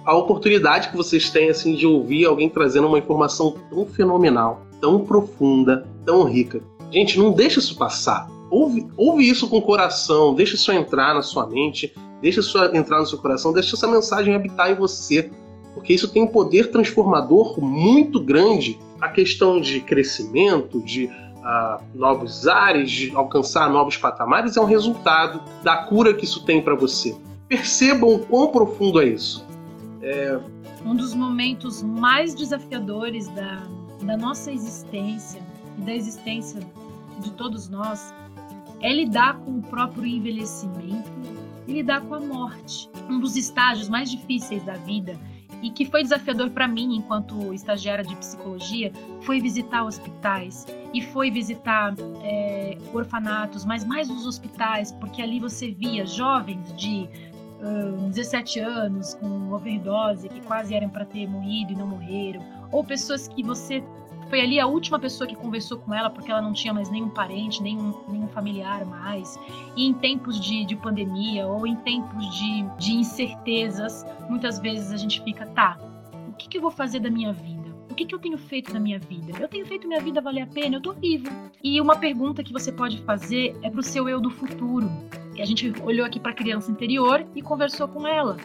A oportunidade que vocês têm assim de ouvir alguém trazendo uma informação tão fenomenal, tão profunda, tão rica. Gente, não deixa isso passar ouve, ouve isso com o coração, deixa isso entrar na sua mente, deixa isso entrar no seu coração, deixa essa mensagem habitar em você, porque isso tem um poder transformador muito grande. A questão de crescimento, de uh, novos ares, de alcançar novos patamares, é um resultado da cura que isso tem para você. Percebam o quão profundo é isso. É... Um dos momentos mais desafiadores da, da nossa existência e da existência de todos nós é lidar com o próprio envelhecimento e lidar com a morte. Um dos estágios mais difíceis da vida e que foi desafiador para mim enquanto estagiária de psicologia foi visitar hospitais e foi visitar é, orfanatos, mas mais os hospitais, porque ali você via jovens de uh, 17 anos com overdose que quase eram para ter morrido e não morreram, ou pessoas que você foi ali a última pessoa que conversou com ela porque ela não tinha mais nenhum parente, nenhum, nenhum familiar mais. E em tempos de, de pandemia ou em tempos de, de incertezas, muitas vezes a gente fica, tá, o que, que eu vou fazer da minha vida? O que, que eu tenho feito na minha vida? Eu tenho feito minha vida valer a pena? Eu tô vivo. E uma pergunta que você pode fazer é pro seu eu do futuro. E a gente olhou aqui para a criança interior e conversou com ela.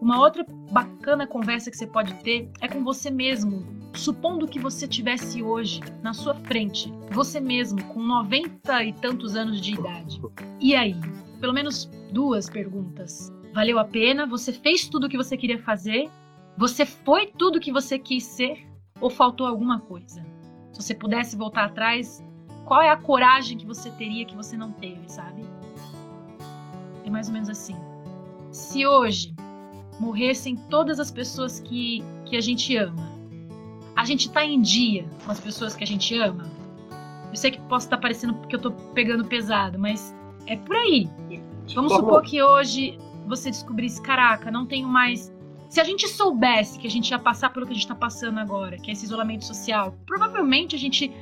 Uma outra bacana conversa que você pode ter é com você mesmo. Supondo que você tivesse hoje na sua frente, você mesmo com 90 e tantos anos de idade. E aí? Pelo menos duas perguntas. Valeu a pena? Você fez tudo o que você queria fazer? Você foi tudo o que você quis ser? Ou faltou alguma coisa? Se você pudesse voltar atrás, qual é a coragem que você teria que você não teve, sabe? É mais ou menos assim. Se hoje morressem todas as pessoas que, que a gente ama. A gente está em dia com as pessoas que a gente ama. Eu sei que posso estar tá parecendo que eu estou pegando pesado, mas é por aí. Vamos supor que hoje você descobrisse, caraca, não tenho mais. Se a gente soubesse que a gente ia passar pelo que a gente está passando agora, que é esse isolamento social, provavelmente a gente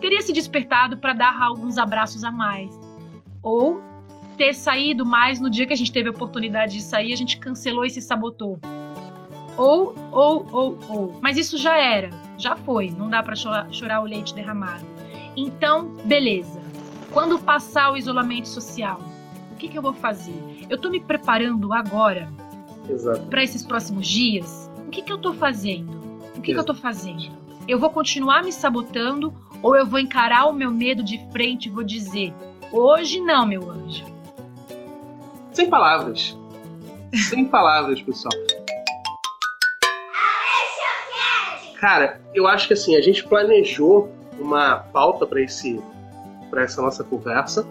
teria se despertado para dar alguns abraços a mais. Ou ter saído mais no dia que a gente teve a oportunidade de sair, a gente cancelou e se sabotou. Ou, ou, ou, ou. Mas isso já era, já foi, não dá para chorar, chorar o leite derramado. Então, beleza. Quando passar o isolamento social, o que, que eu vou fazer? Eu tô me preparando agora para esses próximos dias. O que, que eu tô fazendo? O que, que eu tô fazendo? Eu vou continuar me sabotando ou eu vou encarar o meu medo de frente e vou dizer: hoje não, meu anjo. Sem palavras. Sem palavras, pessoal. Cara, eu acho que assim, a gente planejou uma pauta para esse para essa nossa conversa.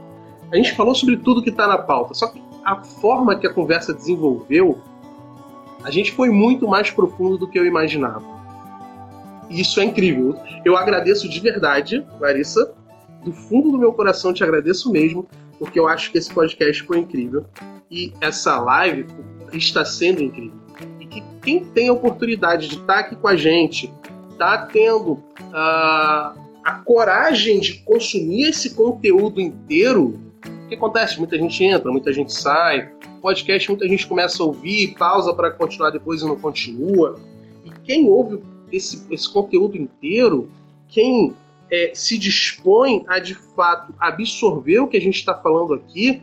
A gente falou sobre tudo que está na pauta, só que a forma que a conversa desenvolveu, a gente foi muito mais profundo do que eu imaginava. E isso é incrível. Eu agradeço de verdade, Larissa, do fundo do meu coração te agradeço mesmo, porque eu acho que esse podcast foi incrível e essa live está sendo incrível. E que quem tem a oportunidade de estar aqui com a gente, está tendo uh, a coragem de consumir esse conteúdo inteiro, o que acontece? Muita gente entra, muita gente sai, podcast muita gente começa a ouvir, pausa para continuar depois e não continua. E quem ouve esse, esse conteúdo inteiro, quem é, se dispõe a de fato absorver o que a gente está falando aqui,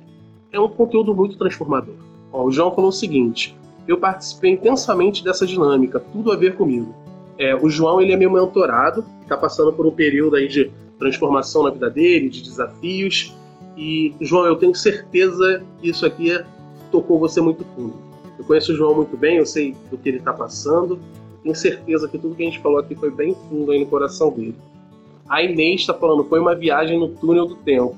é um conteúdo muito transformador. Ó, o João falou o seguinte: eu participei intensamente dessa dinâmica, tudo a ver comigo. É, o João ele é meu mentorado, está passando por um período aí de transformação na vida dele, de desafios. E João, eu tenho certeza que isso aqui tocou você muito fundo. Eu conheço o João muito bem, eu sei do que ele está passando. Tenho certeza que tudo que a gente falou aqui foi bem fundo aí no coração dele. A Inês está falando, foi uma viagem no túnel do tempo.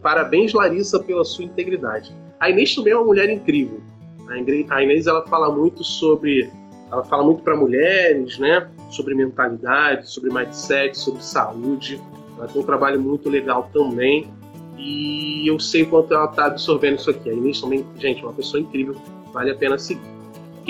Parabéns, Larissa, pela sua integridade. A Inês também é uma mulher incrível. A Inês ela fala muito sobre, ela fala muito para mulheres, né? Sobre mentalidade, sobre mindset, sobre saúde. Ela tem um trabalho muito legal também. E eu sei quanto ela está absorvendo isso aqui. A Inês também, gente, é uma pessoa incrível. Vale a pena seguir.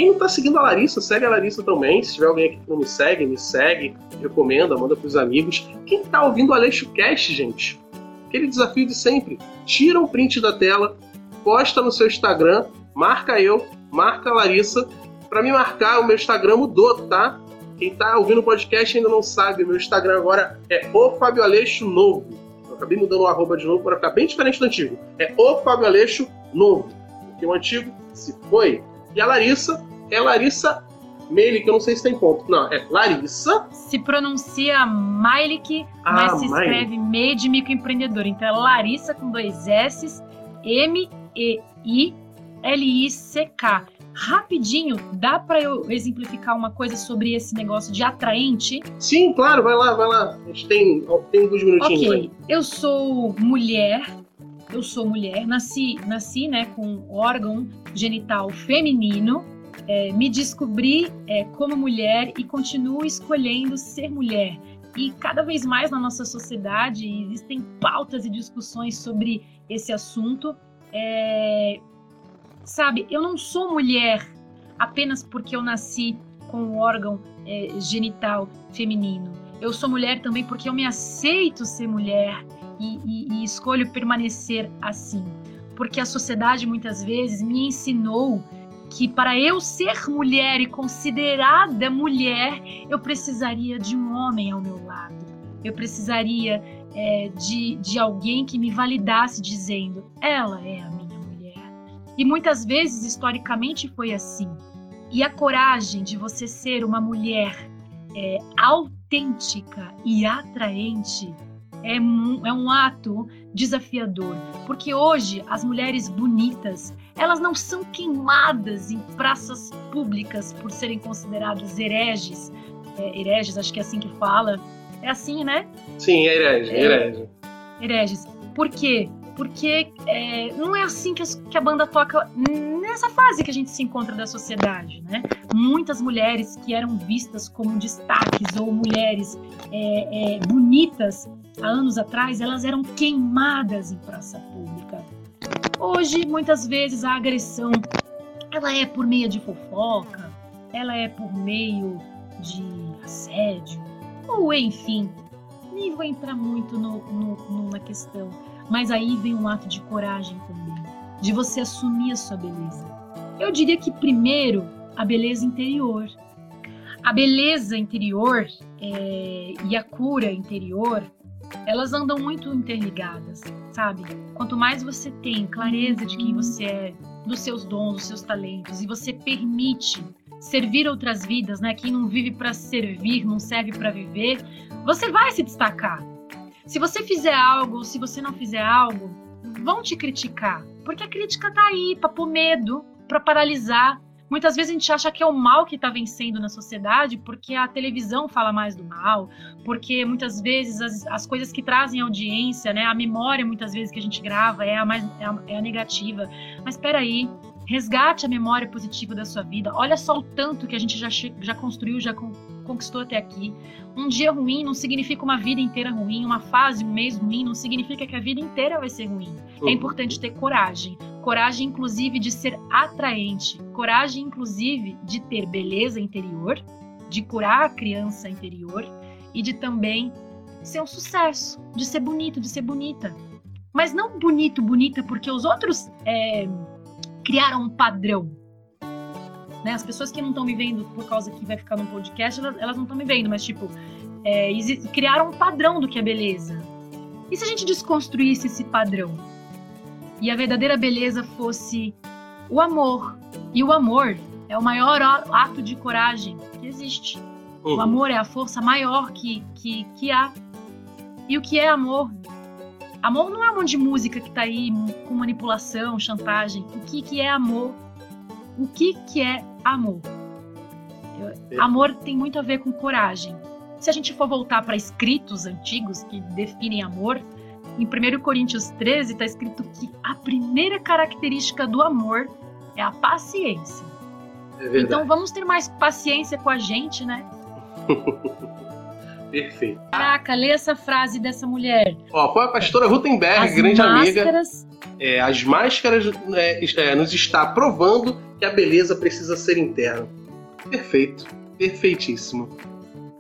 Quem não está seguindo a Larissa, segue a Larissa também. Se tiver alguém aqui que não me segue, me segue, recomenda, manda para os amigos. Quem está ouvindo o Aleixo Cast, gente, aquele desafio de sempre. Tira um print da tela, posta no seu Instagram, marca eu, marca a Larissa. Para me marcar, o meu Instagram mudou, tá? Quem tá ouvindo o podcast ainda não sabe, meu Instagram agora é o Fábio Aleixo Novo. Eu acabei mudando o arroba de novo para ficar bem diferente do antigo. É o Fábio Aleixo Novo. Porque o antigo se foi. E a Larissa é Larissa Melik, eu não sei se tem ponto. Não, é Larissa. Se pronuncia Mailik, ah, mas se escreve meio de microempreendedor. Então é Larissa com dois S, M-E-I-L-I-C-K. Rapidinho, dá para eu exemplificar uma coisa sobre esse negócio de atraente? Sim, claro, vai lá, vai lá. A gente tem, tem alguns minutinhos. Ok, aí. eu sou mulher, eu sou mulher, nasci, nasci né, com órgão genital feminino, é, me descobri é, como mulher e continuo escolhendo ser mulher. E cada vez mais na nossa sociedade existem pautas e discussões sobre esse assunto. É, sabe, eu não sou mulher apenas porque eu nasci com um órgão é, genital feminino. Eu sou mulher também porque eu me aceito ser mulher e, e, e escolho permanecer assim. Porque a sociedade muitas vezes me ensinou que para eu ser mulher e considerada mulher, eu precisaria de um homem ao meu lado. Eu precisaria é, de, de alguém que me validasse dizendo: ela é a minha mulher. E muitas vezes, historicamente, foi assim. E a coragem de você ser uma mulher é, autêntica e atraente é um, é um ato desafiador, porque hoje as mulheres bonitas elas não são queimadas em praças públicas por serem consideradas hereges, é, hereges, acho que é assim que fala, é assim, né? Sim, é herege, é, herege. Hereges. Por quê? Porque é, não é assim que, que a banda toca nessa fase que a gente se encontra da sociedade, né? Muitas mulheres que eram vistas como destaques ou mulheres é, é, bonitas há anos atrás, elas eram queimadas em praça pública. Hoje, muitas vezes, a agressão ela é por meio de fofoca, ela é por meio de assédio, ou enfim, nem vou entrar muito no, no, no, na questão, mas aí vem um ato de coragem também, de você assumir a sua beleza. Eu diria que primeiro a beleza interior. A beleza interior é, e a cura interior elas andam muito interligadas, sabe? Quanto mais você tem clareza de quem você é, dos seus dons, dos seus talentos, e você permite servir outras vidas, né? Quem não vive para servir, não serve para viver, você vai se destacar. Se você fizer algo, se você não fizer algo, vão te criticar, porque a crítica tá aí para pôr medo, para paralisar, Muitas vezes a gente acha que é o mal que está vencendo na sociedade porque a televisão fala mais do mal, porque muitas vezes as, as coisas que trazem audiência, né, a memória muitas vezes que a gente grava é a mais é a, é a negativa. Mas espera aí, resgate a memória positiva da sua vida. Olha só o tanto que a gente já, já construiu, já conquistou até aqui. Um dia ruim não significa uma vida inteira ruim, uma fase, um mês ruim não significa que a vida inteira vai ser ruim. É uhum. importante ter coragem coragem inclusive de ser atraente, coragem inclusive de ter beleza interior, de curar a criança interior e de também ser um sucesso, de ser bonito, de ser bonita. Mas não bonito, bonita, porque os outros é, criaram um padrão. Né? As pessoas que não estão me vendo por causa que vai ficar no podcast, elas, elas não estão me vendo, mas tipo, é, criaram um padrão do que é beleza. E se a gente desconstruísse esse padrão? E a verdadeira beleza fosse o amor. E o amor é o maior ato de coragem que existe. Uhum. O amor é a força maior que, que, que há. E o que é amor? Amor não é um monte de música que tá aí com manipulação, chantagem. O que, que é amor? O que, que é amor? Amor tem muito a ver com coragem. Se a gente for voltar para escritos antigos que definem amor, em 1 Coríntios 13 está escrito que a primeira característica do amor é a paciência. É então vamos ter mais paciência com a gente, né? Perfeito. Caraca, lê essa frase dessa mulher. Ó, foi a pastora Rutenberg, as grande máscaras... amiga. É, as máscaras é, é, nos está provando que a beleza precisa ser interna. Perfeito. Perfeitíssimo.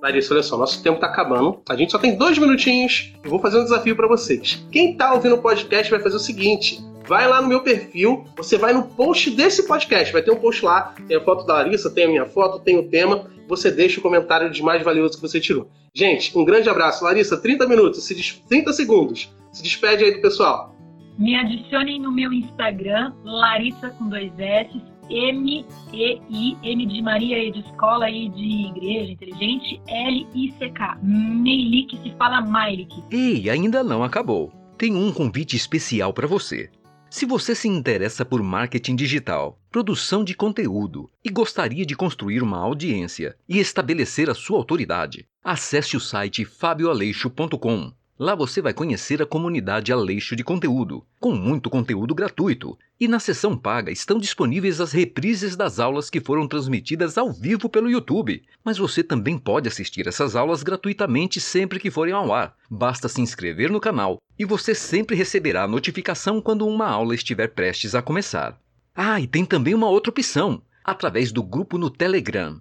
Larissa, olha só, nosso tempo tá acabando. A gente só tem dois minutinhos. Eu vou fazer um desafio para vocês. Quem tá ouvindo o podcast vai fazer o seguinte: vai lá no meu perfil, você vai no post desse podcast, vai ter um post lá, tem a foto da Larissa, tem a minha foto, tem o tema, você deixa o comentário de mais valioso que você tirou. Gente, um grande abraço. Larissa, 30 minutos, 30 segundos. Se despede aí do pessoal. Me adicionem no meu Instagram, Larissa com dois S, M, E, I, M de Maria, E de escola, I de igreja inteligente, L, I, C, K. Meilik se fala Mailik. Ei, ainda não acabou. Tem um convite especial para você. Se você se interessa por marketing digital, produção de conteúdo e gostaria de construir uma audiência e estabelecer a sua autoridade, acesse o site fabioaleixo.com Lá você vai conhecer a comunidade Aleixo de Conteúdo, com muito conteúdo gratuito. E na seção paga estão disponíveis as reprises das aulas que foram transmitidas ao vivo pelo YouTube. Mas você também pode assistir essas aulas gratuitamente sempre que forem ao ar. Basta se inscrever no canal e você sempre receberá a notificação quando uma aula estiver prestes a começar. Ah, e tem também uma outra opção, através do grupo no Telegram.